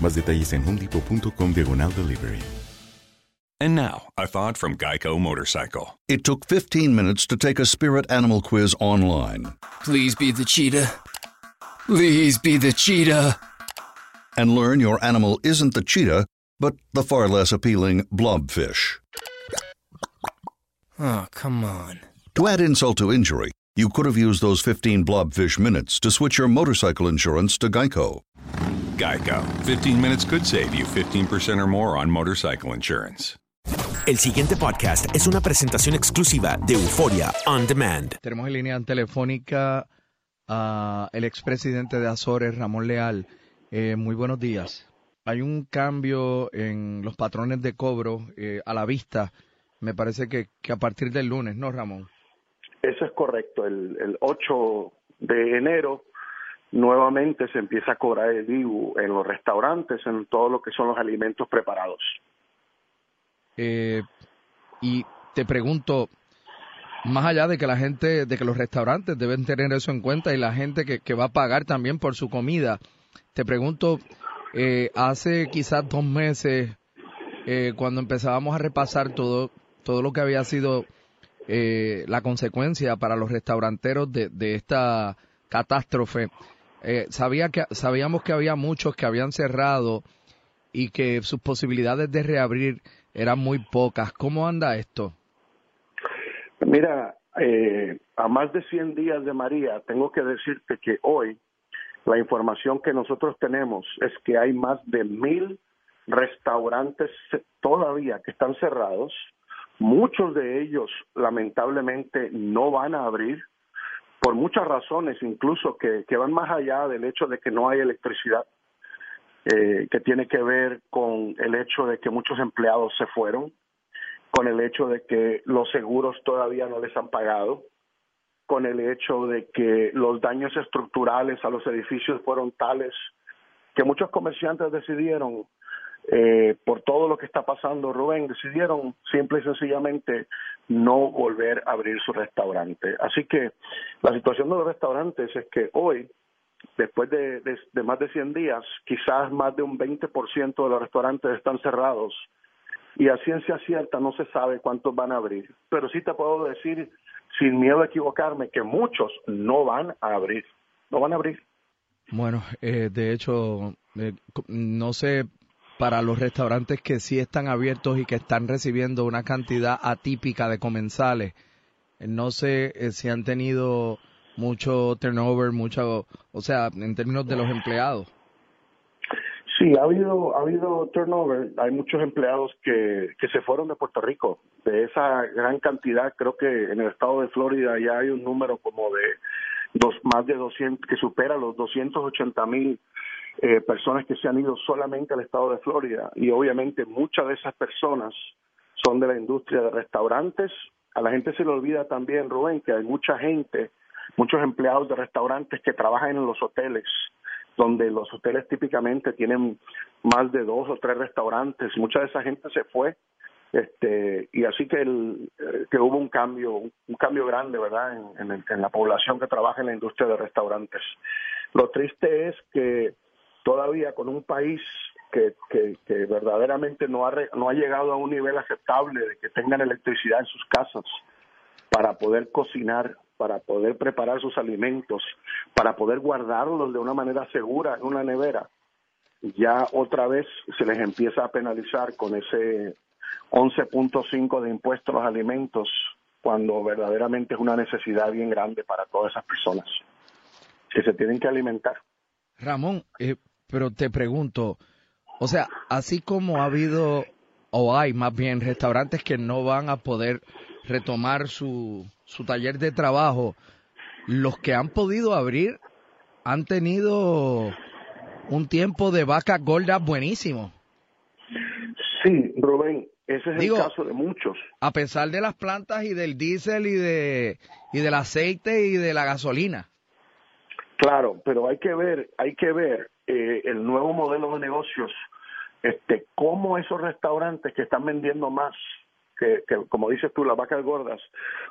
Más detalles en homedepot.com diagonal delivery. And now, a thought from Geico Motorcycle. It took 15 minutes to take a spirit animal quiz online. Please be the cheetah. Please be the cheetah. And learn your animal isn't the cheetah, but the far less appealing blobfish. Oh, come on. To add insult to injury, you could have used those 15 blobfish minutes to switch your motorcycle insurance to Geico. Geico. 15 minutes could save you 15% or more on motorcycle insurance. El siguiente podcast es una presentación exclusiva de Euforia On Demand. Tenemos en línea telefónica a el expresidente de Azores, Ramón Leal. Eh, muy buenos días. Hay un cambio en los patrones de cobro eh, a la vista. Me parece que, que a partir del lunes, ¿no, Ramón? Eso es correcto. El, el 8 de enero nuevamente se empieza a cobrar el IBU en los restaurantes, en todo lo que son los alimentos preparados. Eh, y te pregunto, más allá de que la gente, de que los restaurantes deben tener eso en cuenta y la gente que, va a pagar también por su comida, te pregunto, eh, hace quizás dos meses, eh, cuando empezábamos a repasar todo, todo lo que había sido eh, la consecuencia para los restauranteros de esta catástrofe, eh, sabía que, sabíamos que había muchos que habían cerrado y que sus posibilidades de reabrir eran muy pocas. ¿Cómo anda esto? Mira, eh, a más de 100 días de María, tengo que decirte que hoy la información que nosotros tenemos es que hay más de mil restaurantes todavía que están cerrados. Muchos de ellos lamentablemente no van a abrir por muchas razones, incluso que, van más allá del hecho de que no hay electricidad, eh, que tiene que ver con el hecho de que muchos empleados se fueron, con el hecho de que los seguros todavía no les han pagado, con el hecho de que los daños estructurales a los edificios fueron tales que muchos comerciantes decidieron eh, por todo lo que está pasando, Rubén, decidieron simple y sencillamente no volver a abrir su restaurante. Así que la situación de los restaurantes es que hoy, después de, más de 100 días, quizás más de un 20% de los restaurantes están cerrados y a ciencia cierta no se sabe cuántos van a abrir. Pero sí te puedo decir, sin miedo a equivocarme, que muchos no van a abrir, no van a abrir. Bueno, eh, de hecho, eh, no sé para los restaurantes que sí están abiertos y que están recibiendo una cantidad atípica de comensales. No sé eh, si han tenido mucho turnover, mucho, o sea, en términos de los empleados. Sí, ha habido, ha habido turnover. Hay muchos empleados que, que se fueron de Puerto Rico. De esa gran cantidad, creo que en el estado de Florida ya hay un número como de dos, más de 200, que supera los 280 mil eh, personas que se han ido solamente al estado de Florida y obviamente muchas de esas personas son de la industria de restaurantes. A la gente se le olvida también, Rubén, que hay mucha gente, muchos empleados de restaurantes que trabajan en los hoteles, donde los hoteles típicamente tienen más de dos o tres restaurantes. Mucha de esa gente se fue este y así que el, eh, que hubo un cambio un cambio grande verdad en, en, la población que trabaja en la industria de restaurantes lo triste es que todavía con un país que, que, que verdaderamente no ha no ha llegado a un nivel aceptable de que tengan electricidad en sus casas para poder cocinar para poder preparar sus alimentos para poder guardarlos de una manera segura en una nevera ya otra vez se les empieza a penalizar con ese 11.5 de impuestos a los alimentos cuando verdaderamente es una necesidad bien grande para todas esas personas que se tienen que alimentar. Ramón, eh, pero te pregunto, o sea, así como ha habido, o hay más bien, restaurantes que no van a poder retomar su, su taller de trabajo, los que han podido abrir han tenido un tiempo de vaca gorda buenísimo. Sí, Rubén, ese es el caso de muchos. A pesar de las plantas y del diésel y de y del aceite y de la gasolina. Claro, pero hay que ver, hay que ver eh, el nuevo modelo de negocios, este, cómo esos restaurantes que están vendiendo más, que, que como dices tú, las vacas gordas,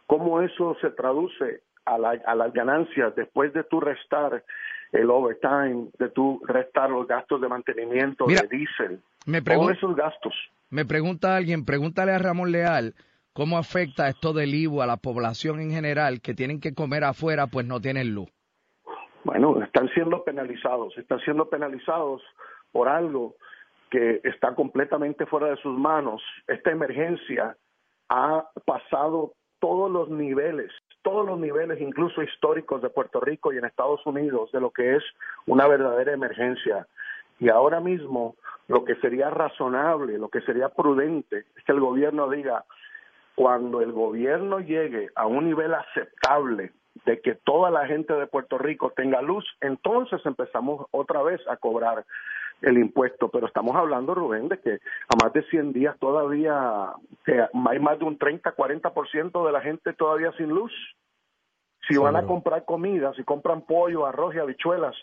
cómo eso se traduce a, la, a las ganancias después de tu restar el overtime, de tu restar los gastos de mantenimiento, de diésel, todos esos gastos. Me pregunta alguien, pregúntale a Ramón Leal cómo afecta esto del IVU a la población en general que tienen que comer afuera pues no tienen luz. Bueno, están siendo penalizados, están siendo penalizados por algo que está completamente fuera de sus manos. Esta emergencia ha pasado todos los niveles, todos los niveles, incluso históricos de Puerto Rico y en Estados Unidos, de lo que es una verdadera emergencia. Y ahora mismo lo que sería razonable, lo que sería prudente, es que el gobierno diga, cuando el gobierno llegue a un nivel aceptable de que toda la gente de Puerto Rico tenga luz, entonces empezamos otra vez a cobrar el impuesto, pero estamos hablando, Rubén, de que a más de 100 días todavía que hay más de un 30, 40% de la gente todavía sin luz. Si van a comprar comida, si compran pollo, arroz y habichuelas,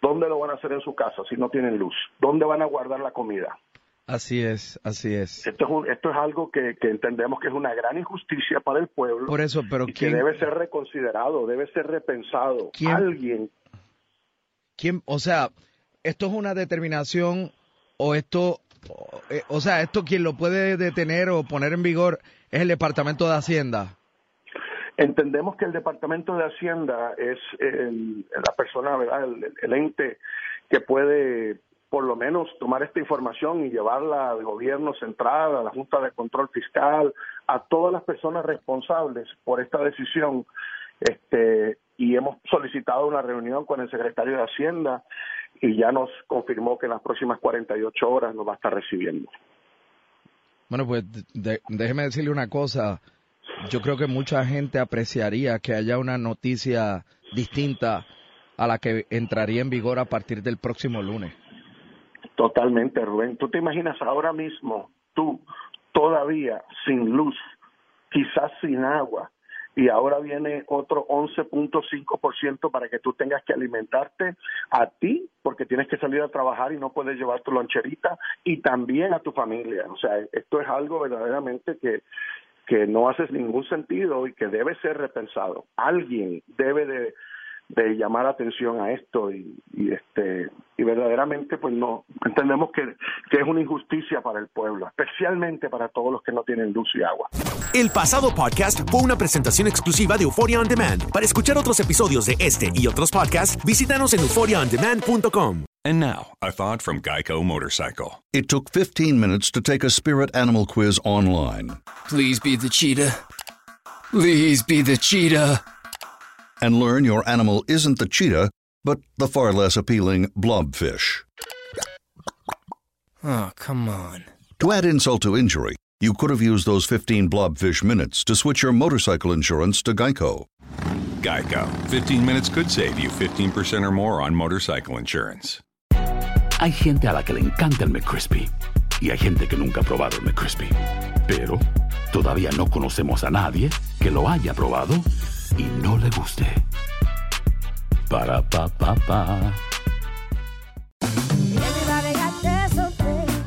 ¿dónde lo van a hacer en su casa si no tienen luz? ¿Dónde van a guardar la comida? Así es, así es. Esto es, esto es algo que, entendemos que es una gran injusticia para el pueblo. Por eso, pero y que debe ser reconsiderado, debe ser repensado. ¿Quién, Alguien. ¿Quién? O sea, esto es una determinación o esto, o sea, esto quien lo puede detener o poner en vigor es el Departamento de Hacienda. Entendemos que el Departamento de Hacienda es la persona, ¿verdad? El, ente que puede por lo menos tomar esta información y llevarla al gobierno central, a la Junta de Control Fiscal, a todas las personas responsables por esta decisión. Este, y hemos solicitado una reunión con el secretario de Hacienda y ya nos confirmó que en las próximas 48 horas nos va a estar recibiendo. Bueno, pues déjeme decirle una cosa yo creo que mucha gente apreciaría que haya una noticia distinta a la que entraría en vigor a partir del próximo lunes. Totalmente, Rubén. ¿Tú te imaginas ahora mismo, tú todavía sin luz, quizás sin agua, y ahora viene otro 11.5% para que tú tengas que alimentarte a ti, porque tienes que salir a trabajar y no puedes llevar tu loncherita, y también a tu familia. O sea, esto es algo verdaderamente que que no hace ningún sentido y que debe ser repensado. Alguien debe de, llamar atención a esto y, este y verdaderamente pues no entendemos que, que es una injusticia para el pueblo, especialmente para todos los que no tienen luz y agua. El pasado podcast fue una presentación exclusiva de Euphoria on Demand. Para escuchar otros episodios de este y otros podcasts, visítanos en euphoriaondemand.com. And now, a thought from Geico Motorcycle. It took 15 minutes to take a spirit animal quiz online. Please be the cheetah. Please be the cheetah. And learn your animal isn't the cheetah, but the far less appealing blobfish. Oh, come on. To add insult to injury, you could have used those 15 blobfish minutes to switch your motorcycle insurance to Geico. Geico. 15 minutes could save you 15% or more on motorcycle insurance. Hay gente a la que le encanta el McCrispy y hay gente que nunca ha probado el McCrispy. Pero todavía no conocemos a nadie que lo haya probado y no le guste. Para pa pa pa.